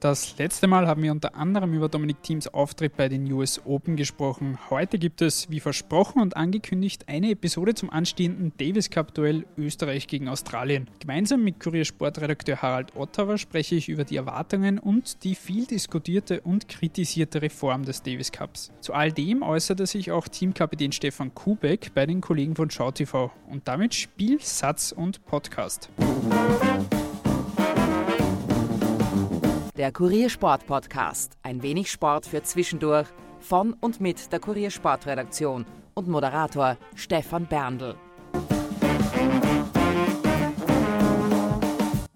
Das letzte Mal haben wir unter anderem über Dominik Thiems Auftritt bei den US Open gesprochen. Heute gibt es, wie versprochen und angekündigt, eine Episode zum anstehenden Davis Cup Duell Österreich gegen Australien. Gemeinsam mit Kurier Sportredakteur Harald Ottawa spreche ich über die Erwartungen und die viel diskutierte und kritisierte Reform des Davis Cups. Zu all dem äußerte sich auch Teamkapitän Stefan Kubek bei den Kollegen von SchauTV und damit Spiel, Satz und Podcast. Der Kuriersport Podcast. Ein wenig Sport für zwischendurch. Von und mit der Kuriersportredaktion und Moderator Stefan Berndl.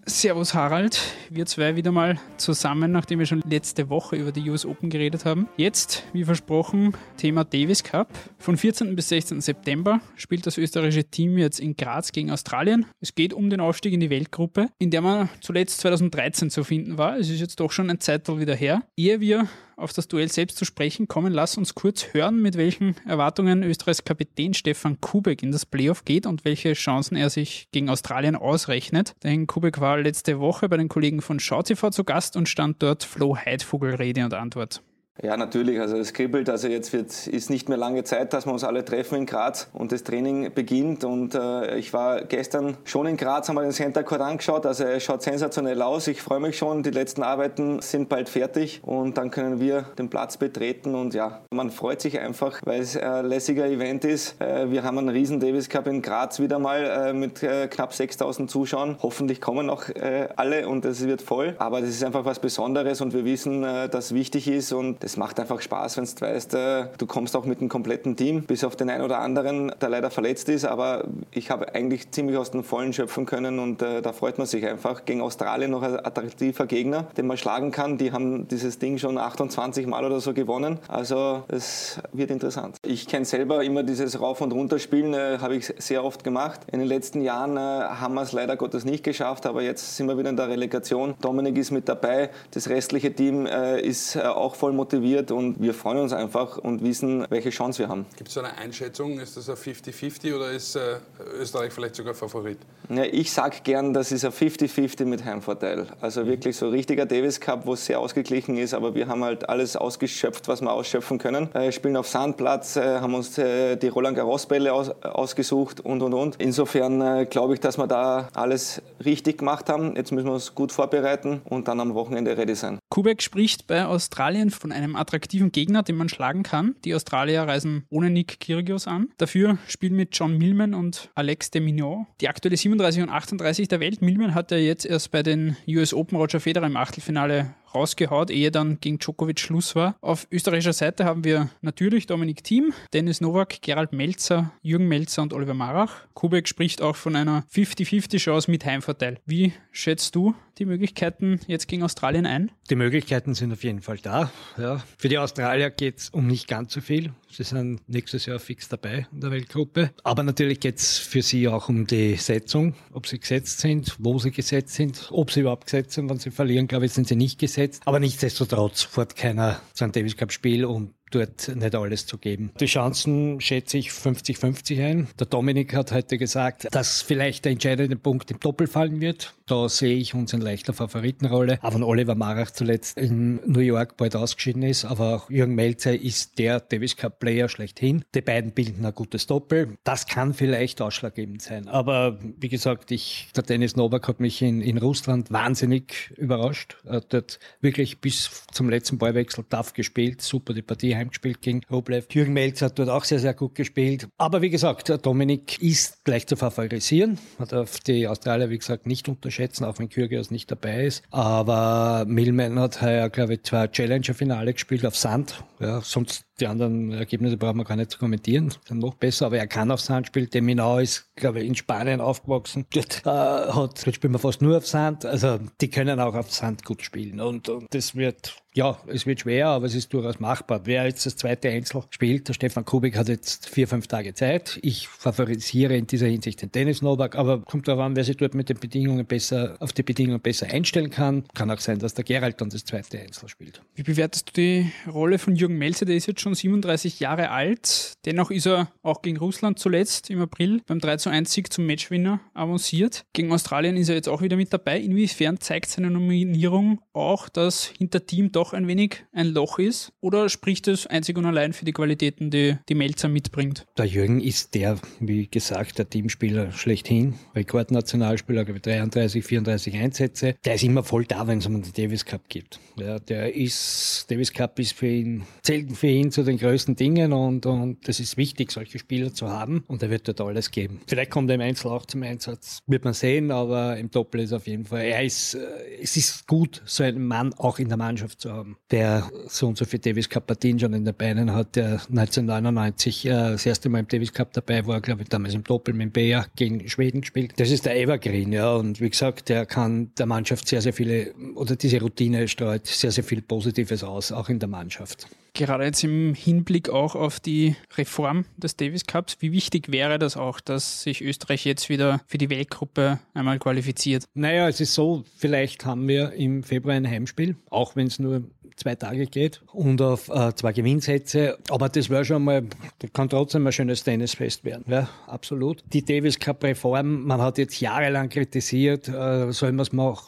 Servus Harald, wir zwei wieder mal zusammen, nachdem wir schon letzte Woche über die US Open geredet haben. Jetzt, wie versprochen, Thema Davis Cup. Von 14. bis 16. September spielt das österreichische Team jetzt in Graz gegen Australien. Es geht um den Aufstieg in die Weltgruppe, in der man zuletzt 2013 zu finden war. Es ist jetzt doch schon ein Zeitteil wieder her. Ehe wir auf das Duell selbst zu sprechen kommen, lass uns kurz hören, mit welchen Erwartungen Österreichs Kapitän Stefan Kubek in das Playoff geht und welche Chancen er sich gegen Australien ausrechnet. Denn Kubek war letzte Woche bei den Kollegen von SchauTV zu Gast und stand dort Flo Heidvogel Rede und Antwort. Ja, natürlich. Also es kribbelt. Also jetzt wird, ist nicht mehr lange Zeit, dass wir uns alle treffen in Graz und das Training beginnt. Und äh, ich war gestern schon in Graz, haben wir den Center Court angeschaut. Also er schaut sensationell aus. Ich freue mich schon. Die letzten Arbeiten sind bald fertig und dann können wir den Platz betreten. Und ja, man freut sich einfach, weil es ein lässiger Event ist. Äh, wir haben einen riesen Davis Cup in Graz wieder mal äh, mit äh, knapp 6000 Zuschauern. Hoffentlich kommen auch äh, alle und es wird voll. Aber das ist einfach was Besonderes und wir wissen, äh, dass wichtig ist und es macht einfach Spaß, wenn du weißt, äh, du kommst auch mit einem kompletten Team, bis auf den einen oder anderen, der leider verletzt ist, aber ich habe eigentlich ziemlich aus dem Vollen schöpfen können und äh, da freut man sich einfach. Gegen Australien noch ein attraktiver Gegner, den man schlagen kann. Die haben dieses Ding schon 28 Mal oder so gewonnen. Also es wird interessant. Ich kenne selber immer dieses Rauf- und Runterspielen, äh, habe ich sehr oft gemacht. In den letzten Jahren äh, haben wir es leider Gottes nicht geschafft, aber jetzt sind wir wieder in der Relegation. Dominik ist mit dabei, das restliche Team äh, ist äh, auch voll motiviert motiviert und wir freuen uns einfach und wissen, welche Chance wir haben. Gibt es eine Einschätzung? Ist das ein 50-50 oder ist äh, Österreich vielleicht sogar Favorit? Ja, ich sage gern, das ist ein 50-50 mit Heimvorteil. Also mhm. wirklich so richtiger Davis Cup, wo es sehr ausgeglichen ist, aber wir haben halt alles ausgeschöpft, was wir ausschöpfen können. Äh, spielen auf Sandplatz, äh, haben uns äh, die Roland Garros Bälle aus, ausgesucht und und und. Insofern glaube ich, dass wir da alles richtig gemacht haben. Jetzt müssen wir uns gut vorbereiten und dann am Wochenende ready sein. Kubek spricht bei Australien von einem attraktiven Gegner, den man schlagen kann. Die Australier reisen ohne Nick Kyrgios an. Dafür spielen mit John Millman und Alex de Mignon. Die aktuelle 37 und 38 der Welt. Millman hat ja jetzt erst bei den US Open Roger Federer im Achtelfinale rausgehaut, ehe dann gegen Djokovic Schluss war. Auf österreichischer Seite haben wir natürlich Dominik Thiem, Dennis Nowak, Gerald Melzer, Jürgen Melzer und Oliver Marach. Kubek spricht auch von einer 50-50 Chance mit Heimvorteil. Wie schätzt du die Möglichkeiten jetzt gegen Australien ein? Die Möglichkeiten sind auf jeden Fall da. Ja. Für die Australier geht es um nicht ganz so viel. Sie sind nächstes Jahr fix dabei in der Weltgruppe. Aber natürlich geht es für sie auch um die Setzung, ob sie gesetzt sind, wo sie gesetzt sind, ob sie überhaupt gesetzt sind. Wenn sie verlieren, glaube ich, sind sie nicht gesetzt. Aber nichtsdestotrotz fährt keiner zu einem Davis Cup Spiel und dort nicht alles zu geben. Die Chancen schätze ich 50-50 ein. Der Dominik hat heute gesagt, dass vielleicht der entscheidende Punkt im Doppel fallen wird. Da sehe ich uns in leichter Favoritenrolle. Aber wenn Oliver Marach zuletzt in New York bald ausgeschieden ist, aber auch Jürgen Melzer ist der Davis Cup Player schlechthin. Die beiden bilden ein gutes Doppel. Das kann vielleicht ausschlaggebend sein. Aber wie gesagt, ich, der Dennis Novak hat mich in, in Russland wahnsinnig überrascht. Er hat dort wirklich bis zum letzten Ballwechsel tough gespielt. Super die Partie heimgespielt gegen Rublev. Jürgen Melzer hat dort auch sehr, sehr gut gespielt. Aber wie gesagt, Dominik ist gleich zu favorisieren. Man darf die Australier, wie gesagt, nicht unterschätzen, auch wenn Kyrgios nicht dabei ist. Aber Millman hat heuer, glaube ich, zwei Challenger-Finale gespielt auf Sand. Ja, sonst die anderen Ergebnisse brauchen wir gar nicht zu kommentieren, sind noch besser, aber er kann auf Sand spielen. Deminau ist, glaube ich, in Spanien aufgewachsen. Dort, äh, hat, dort spielen wir fast nur auf Sand. Also die können auch auf Sand gut spielen. Und, und das wird, ja, es wird schwer, aber es ist durchaus machbar. Wer jetzt das zweite Einzel spielt, der Stefan Kubik hat jetzt vier, fünf Tage Zeit. Ich favorisiere in dieser Hinsicht den Dennis Novak, aber kommt darauf an, wer sich dort mit den Bedingungen besser, auf die Bedingungen besser einstellen kann. Kann auch sein, dass der Gerald dann das zweite Einzel spielt. Wie bewertest du die Rolle von Jürgen Melzer? Der ist jetzt schon 37 Jahre alt. Dennoch ist er auch gegen Russland zuletzt im April beim 3 zu 1 Sieg zum Matchwinner avanciert. Gegen Australien ist er jetzt auch wieder mit dabei. Inwiefern zeigt seine Nominierung auch, dass hinter Team doch ein wenig ein Loch ist? Oder spricht es einzig und allein für die Qualitäten, die die Melzer mitbringt? Der Jürgen ist der, wie gesagt, der Teamspieler schlechthin. Rekordnationalspieler, 33, 34 Einsätze. Der ist immer voll da, wenn es um den Davis Cup geht. Ja, der ist, Davis Cup ist für ihn, zählt für ihn zu den größten Dingen und, und ist wichtig, solche Spieler zu haben und er wird dort alles geben. Vielleicht kommt er im Einzel auch zum Einsatz, wird man sehen, aber im Doppel ist auf jeden Fall, er ist, äh, es ist gut, so einen Mann auch in der Mannschaft zu haben, der so und so viel Davis Cup Partien schon in den Beinen hat, der 1999 äh, das erste Mal im Davis Cup dabei war, glaube ich, damals im Doppel mit dem Bea gegen Schweden gespielt. Das ist der Evergreen, ja, und wie gesagt, der kann der Mannschaft sehr, sehr viele, oder diese Routine streut sehr, sehr viel Positives aus, auch in der Mannschaft. Gerade jetzt im Hinblick auch auf die Reform des Davis Cups, wie wichtig wäre das auch, dass sich Österreich jetzt wieder für die Weltgruppe einmal qualifiziert? Naja, es ist so, vielleicht haben wir im Februar ein Heimspiel, auch wenn es nur zwei Tage geht und auf äh, zwei Gewinnsätze. Aber das wäre schon mal, das kann trotzdem ein schönes Tennisfest werden. Ja, absolut. Die Davis Cup Reform, man hat jetzt jahrelang kritisiert, äh, soll man es machen.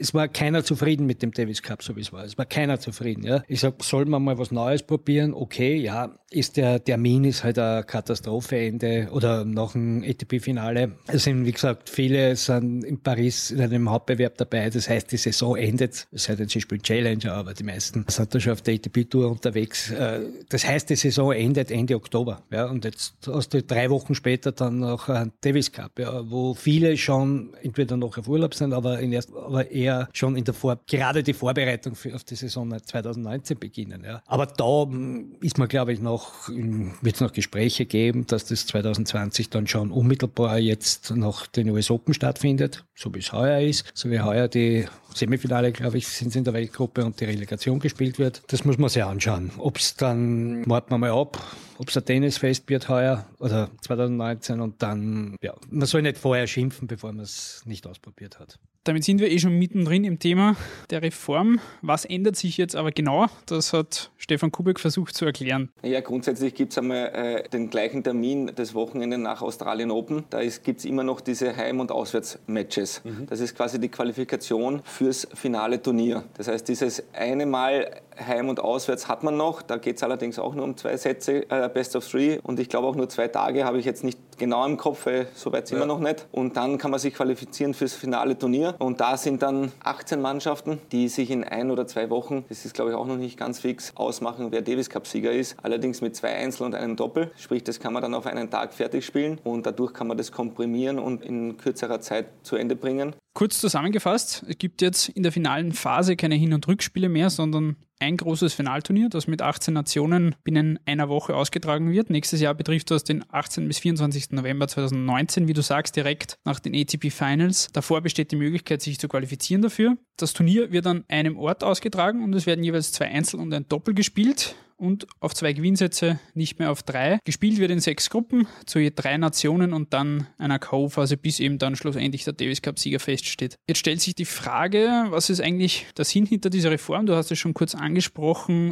Es war keiner zufrieden mit dem Davis Cup, so wie es war. Es war keiner zufrieden. Ja. Ich sag, soll man mal was Neues probieren? Okay, ja. Ist der Termin ist halt eine Katastropheende oder noch ein ATP-Finale. Es sind, wie gesagt, viele sind in Paris in einem Hauptbewerb dabei. Das heißt, die Saison endet. Es sei denn, sie spielen Challenger, aber die meisten sind da schon auf der ATP-Tour unterwegs. Äh, das heißt, die Saison endet Ende Oktober. Ja, und jetzt hast du drei Wochen später dann noch ein Davis Cup, ja, wo viele schon entweder noch auf Urlaub sind, aber, in erst, aber eher schon in der Vor gerade die Vorbereitung für, auf die Saison 2019 beginnen. Ja. Aber da hm, ist man, glaube ich, noch, wird es noch Gespräche geben, dass das 2020 dann schon unmittelbar jetzt noch den US Open stattfindet, so wie es heuer ist, so wie heuer die Semifinale, glaube ich, sind sie in der Weltgruppe und die Relegation gespielt wird. Das muss man sich anschauen. Ob es dann, warten wir mal ab, ob es ein Tennisfest wird heuer oder 2019 und dann, ja, man soll nicht vorher schimpfen, bevor man es nicht ausprobiert hat. Damit sind wir eh schon mittendrin im Thema der Reform. Was ändert sich jetzt aber genau? Das hat Stefan Kubek versucht zu erklären. Ja, grundsätzlich gibt es einmal äh, den gleichen Termin des Wochenende nach Australien Open. Da gibt es immer noch diese Heim- und Auswärtsmatches. Mhm. Das ist quasi die Qualifikation fürs finale Turnier. Das heißt, dieses eine Mal Heim und Auswärts hat man noch. Da geht es allerdings auch nur um zwei Sätze, äh, Best of Three. Und ich glaube auch nur zwei Tage habe ich jetzt nicht genau im Kopf, weil so weit sind ja. wir noch nicht. Und dann kann man sich qualifizieren fürs finale Turnier. Und da sind dann 18 Mannschaften, die sich in ein oder zwei Wochen, das ist glaube ich auch noch nicht ganz fix, ausmachen, wer Davis Cup-Sieger ist. Allerdings mit zwei Einzel und einem Doppel. Sprich, das kann man dann auf einen Tag fertig spielen. Und dadurch kann man das komprimieren und in kürzerer Zeit zu Ende bringen. Kurz zusammengefasst, es gibt jetzt in der finalen Phase keine Hin- und Rückspiele mehr, sondern ein großes Finalturnier, das mit 18 Nationen binnen einer Woche ausgetragen wird. Nächstes Jahr betrifft das den 18. bis 24. November 2019, wie du sagst, direkt nach den ATP Finals. Davor besteht die Möglichkeit, sich zu qualifizieren dafür. Das Turnier wird an einem Ort ausgetragen und es werden jeweils zwei Einzel- und ein Doppel gespielt und auf zwei Gewinnsätze, nicht mehr auf drei. Gespielt wird in sechs Gruppen zu je drei Nationen und dann einer K.O.-Phase, bis eben dann schlussendlich der Davis Cup-Sieger feststeht. Jetzt stellt sich die Frage, was ist eigentlich der Sinn hinter dieser Reform? Du hast es schon kurz angesprochen,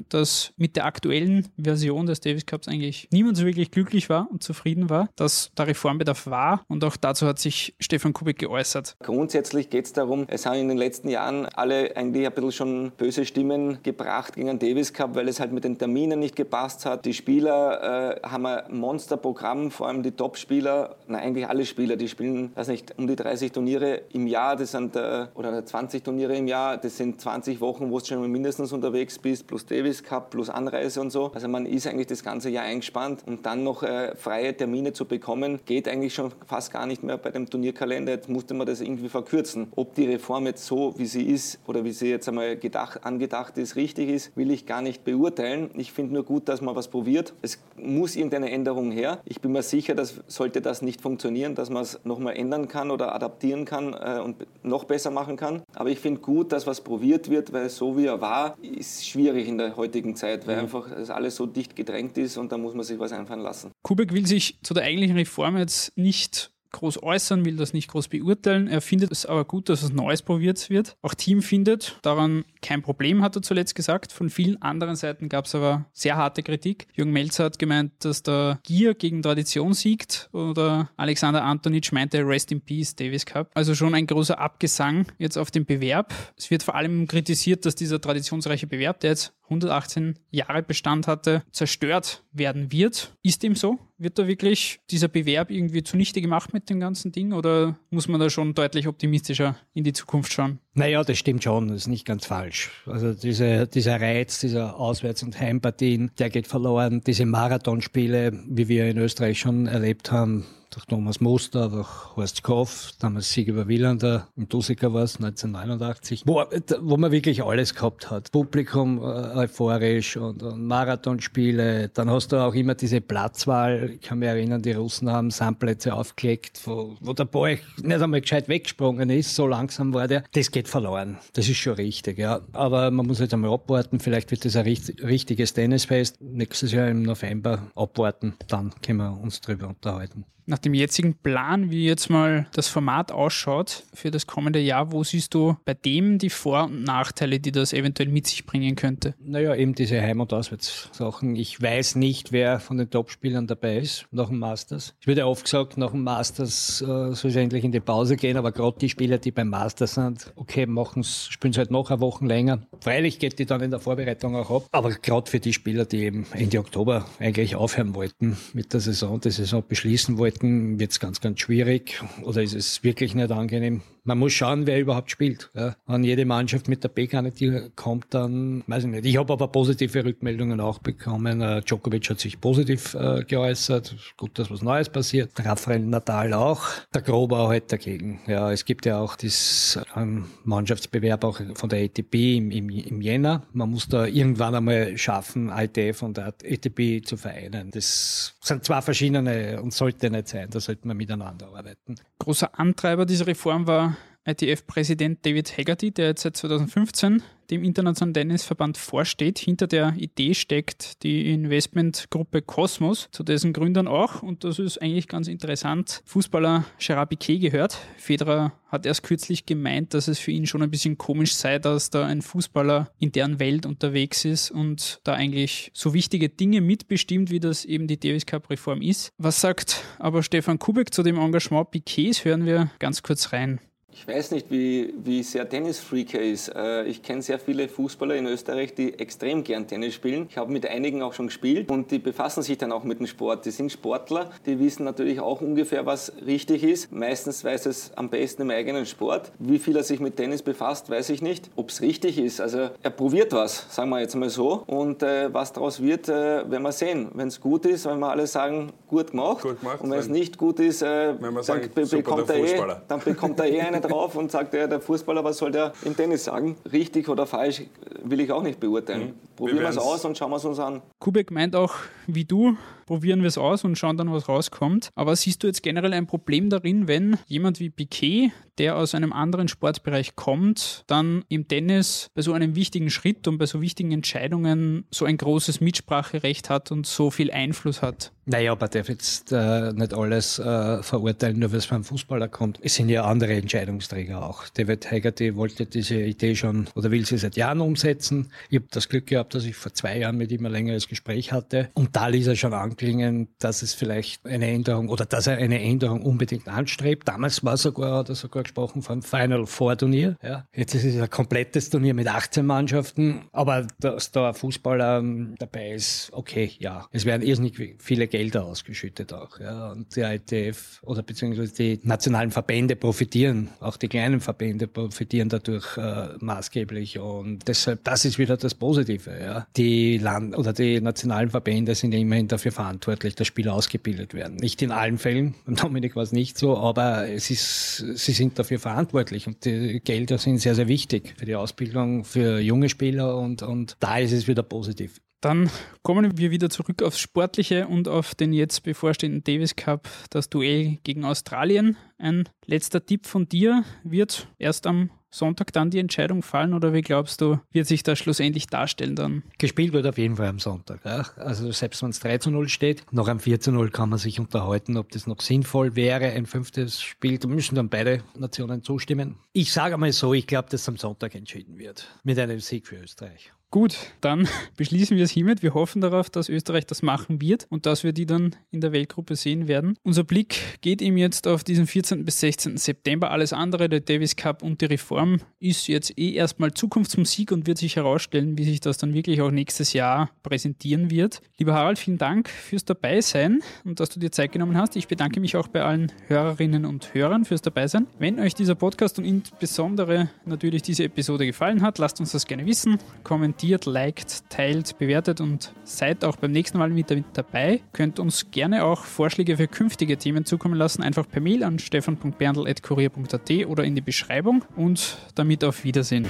dass mit der aktuellen Version des Davis Cups eigentlich niemand so wirklich glücklich war und zufrieden war, dass da Reformbedarf war und auch dazu hat sich Stefan Kubik geäußert. Grundsätzlich geht es darum, es haben in den letzten Jahren alle eigentlich ein bisschen schon böse Stimmen gebracht gegen den Davis Cup, weil es halt mit den Terminen Termine nicht gepasst hat. Die Spieler äh, haben ein Monsterprogramm, vor allem die Top-Spieler, eigentlich alle Spieler, die spielen, weiß nicht, um die 30 Turniere im Jahr, das sind äh, oder 20 Turniere im Jahr, das sind 20 Wochen, wo du schon mindestens unterwegs bist, plus Davis Cup, plus Anreise und so. Also man ist eigentlich das ganze Jahr eingespannt und dann noch äh, freie Termine zu bekommen, geht eigentlich schon fast gar nicht mehr bei dem Turnierkalender. Jetzt musste man das irgendwie verkürzen. Ob die Reform jetzt so, wie sie ist oder wie sie jetzt einmal gedacht, angedacht ist, richtig ist, will ich gar nicht beurteilen. Ich finde nur gut, dass man was probiert. Es muss irgendeine Änderung her. Ich bin mir sicher, dass sollte das nicht funktionieren, dass man es nochmal ändern kann oder adaptieren kann äh, und noch besser machen kann. Aber ich finde gut, dass was probiert wird, weil so wie er war, ist schwierig in der heutigen Zeit, weil mhm. einfach das alles so dicht gedrängt ist und da muss man sich was einfallen lassen. Kubek will sich zu der eigentlichen Reform jetzt nicht groß äußern, will das nicht groß beurteilen. Er findet es aber gut, dass es Neues probiert wird. Auch Team findet daran kein Problem, hat er zuletzt gesagt. Von vielen anderen Seiten gab es aber sehr harte Kritik. Jürgen Melzer hat gemeint, dass der Gier gegen Tradition siegt oder Alexander Antonic meinte Rest in Peace Davis Cup. Also schon ein großer Abgesang jetzt auf den Bewerb. Es wird vor allem kritisiert, dass dieser traditionsreiche Bewerb, der jetzt 118 Jahre Bestand hatte, zerstört werden wird. Ist dem so? Wird da wirklich dieser Bewerb irgendwie zunichte gemacht mit dem ganzen Ding oder muss man da schon deutlich optimistischer in die Zukunft schauen? Naja, das stimmt schon, das ist nicht ganz falsch. Also diese, dieser Reiz dieser Auswärts- und Heimpartien, der geht verloren. Diese Marathonspiele, wie wir in Österreich schon erlebt haben, durch Thomas Moster, durch Horst Koff, damals Sieg über Wielander, im Dusiker war es, 1989, wo, wo man wirklich alles gehabt hat. Publikum äh, euphorisch und, und Marathonspiele. Dann hast du auch immer diese Platzwahl. Ich kann mich erinnern, die Russen haben Sandplätze aufgelegt, wo, wo der Ball nicht einmal gescheit weggesprungen ist, so langsam war der. Das geht verloren. Das ist schon richtig, ja. Aber man muss jetzt einmal abwarten. Vielleicht wird das ein richtiges Tennisfest. Nächstes Jahr im November abwarten. Dann können wir uns drüber unterhalten nach dem jetzigen Plan, wie jetzt mal das Format ausschaut für das kommende Jahr, wo siehst du bei dem die Vor- und Nachteile, die das eventuell mit sich bringen könnte? Naja, eben diese Heim- und Auswärtssachen. Ich weiß nicht, wer von den Topspielern dabei ist nach dem Masters. Wird ja oft gesagt, nach dem Masters äh, soll es endlich in die Pause gehen, aber gerade die Spieler, die beim Masters sind, okay, machen's, spielen es halt noch eine Woche länger. Freilich geht die dann in der Vorbereitung auch ab, aber gerade für die Spieler, die eben Ende Oktober eigentlich aufhören wollten mit der Saison, die Saison beschließen wollten, wird es ganz, ganz schwierig oder ist es wirklich nicht angenehm. Man muss schauen, wer überhaupt spielt. Ja. Wenn jede Mannschaft mit der B-Garnitur kommt, dann weiß ich nicht. Ich habe aber positive Rückmeldungen auch bekommen. Uh, Djokovic hat sich positiv uh, geäußert. Gut, dass was Neues passiert. Rafael Natal auch. Der Grober halt dagegen. Ja, es gibt ja auch das ähm, Mannschaftsbewerb auch von der ATP im, im, im Jänner. Man muss da irgendwann einmal schaffen, ITF und ATP zu vereinen. Das sind zwei verschiedene und sollte nicht sein. Da sollte man miteinander arbeiten. Großer Antreiber dieser Reform war ITF-Präsident David Haggerty, der jetzt seit 2015 dem Internationalen Tennisverband vorsteht. Hinter der Idee steckt die Investmentgruppe Cosmos, zu dessen Gründern auch, und das ist eigentlich ganz interessant, Fußballer Gerard Piquet gehört. Federer hat erst kürzlich gemeint, dass es für ihn schon ein bisschen komisch sei, dass da ein Fußballer in deren Welt unterwegs ist und da eigentlich so wichtige Dinge mitbestimmt, wie das eben die Davis Cup Reform ist. Was sagt aber Stefan Kubek zu dem Engagement Piquets? Hören wir ganz kurz rein. Ich weiß nicht, wie, wie sehr Tennisfreak er ist. Äh, ich kenne sehr viele Fußballer in Österreich, die extrem gern Tennis spielen. Ich habe mit einigen auch schon gespielt und die befassen sich dann auch mit dem Sport. Die sind Sportler, die wissen natürlich auch ungefähr, was richtig ist. Meistens weiß es am besten im eigenen Sport. Wie viel er sich mit Tennis befasst, weiß ich nicht. Ob es richtig ist. Also er probiert was, sagen wir jetzt mal so. Und äh, was daraus wird, äh, werden wir sehen. Wenn es gut ist, wenn wir alle sagen, gut gemacht. Gut gemacht und wenn es nicht gut ist, äh, dann, sagen, be bekommt er eh, dann bekommt er eh eine drauf und sagt, ja, der Fußballer, was soll der im Tennis sagen? Richtig oder falsch will ich auch nicht beurteilen. Mhm. Probieren wir es aus und schauen wir es uns an. Kubek meint auch, wie du, probieren wir es aus und schauen dann, was rauskommt. Aber siehst du jetzt generell ein Problem darin, wenn jemand wie Piquet, der aus einem anderen Sportbereich kommt, dann im Tennis bei so einem wichtigen Schritt und bei so wichtigen Entscheidungen so ein großes Mitspracherecht hat und so viel Einfluss hat? Naja, aber darf jetzt äh, nicht alles äh, verurteilen, nur weil es beim Fußballer kommt. Es sind ja andere Entscheidungsträger auch. David Haggerty wollte diese Idee schon oder will sie seit Jahren umsetzen. Ich habe das Glück gehabt, dass ich vor zwei Jahren mit ihm ein längeres Gespräch hatte. Und da ließ er schon anklingen, dass es vielleicht eine Änderung oder dass er eine Änderung unbedingt anstrebt. Damals war sogar, hat er sogar gesprochen vom Final Four Turnier. Ja. Jetzt ist es ein komplettes Turnier mit 18 Mannschaften. Aber dass da ein Fußballer ähm, dabei ist, okay, ja. Es werden irrsinnig viele Gelder ausgeschüttet auch. Ja. Und die ITF oder beziehungsweise die nationalen Verbände profitieren, auch die kleinen Verbände profitieren dadurch äh, maßgeblich. Und deshalb, das ist wieder das Positive. Ja. Die Land oder die nationalen Verbände sind ja immerhin dafür verantwortlich, dass Spieler ausgebildet werden. Nicht in allen Fällen, beim Dominik war es nicht so, aber es ist, sie sind dafür verantwortlich und die Gelder sind sehr, sehr wichtig für die Ausbildung für junge Spieler und, und da ist es wieder positiv. Dann kommen wir wieder zurück aufs Sportliche und auf den jetzt bevorstehenden Davis Cup, das Duell gegen Australien. Ein letzter Tipp von dir wird erst am Sonntag dann die Entscheidung fallen oder wie glaubst du, wird sich das schlussendlich darstellen dann? Gespielt wird auf jeden Fall am Sonntag. Ja. Also selbst wenn es 3 zu 0 steht, noch am 4 zu 0 kann man sich unterhalten, ob das noch sinnvoll wäre, ein fünftes Spiel. Da müssen dann beide Nationen zustimmen. Ich sage mal so, ich glaube, dass am Sonntag entschieden wird. Mit einem Sieg für Österreich. Gut, dann beschließen wir es hiermit. Wir hoffen darauf, dass Österreich das machen wird und dass wir die dann in der Weltgruppe sehen werden. Unser Blick geht ihm jetzt auf diesen 14. bis 16. September. Alles andere, der Davis Cup und die Reform, ist jetzt eh erstmal Zukunftsmusik und wird sich herausstellen, wie sich das dann wirklich auch nächstes Jahr präsentieren wird. Lieber Harald, vielen Dank fürs Dabeisein und dass du dir Zeit genommen hast. Ich bedanke mich auch bei allen Hörerinnen und Hörern fürs Dabeisein. Wenn euch dieser Podcast und insbesondere natürlich diese Episode gefallen hat, lasst uns das gerne wissen. Kommentiert kommentiert, liked, teilt, bewertet und seid auch beim nächsten Mal mit dabei. Könnt uns gerne auch Vorschläge für künftige Themen zukommen lassen, einfach per Mail an stefan.berndl.kurier.at oder in die Beschreibung und damit auf Wiedersehen.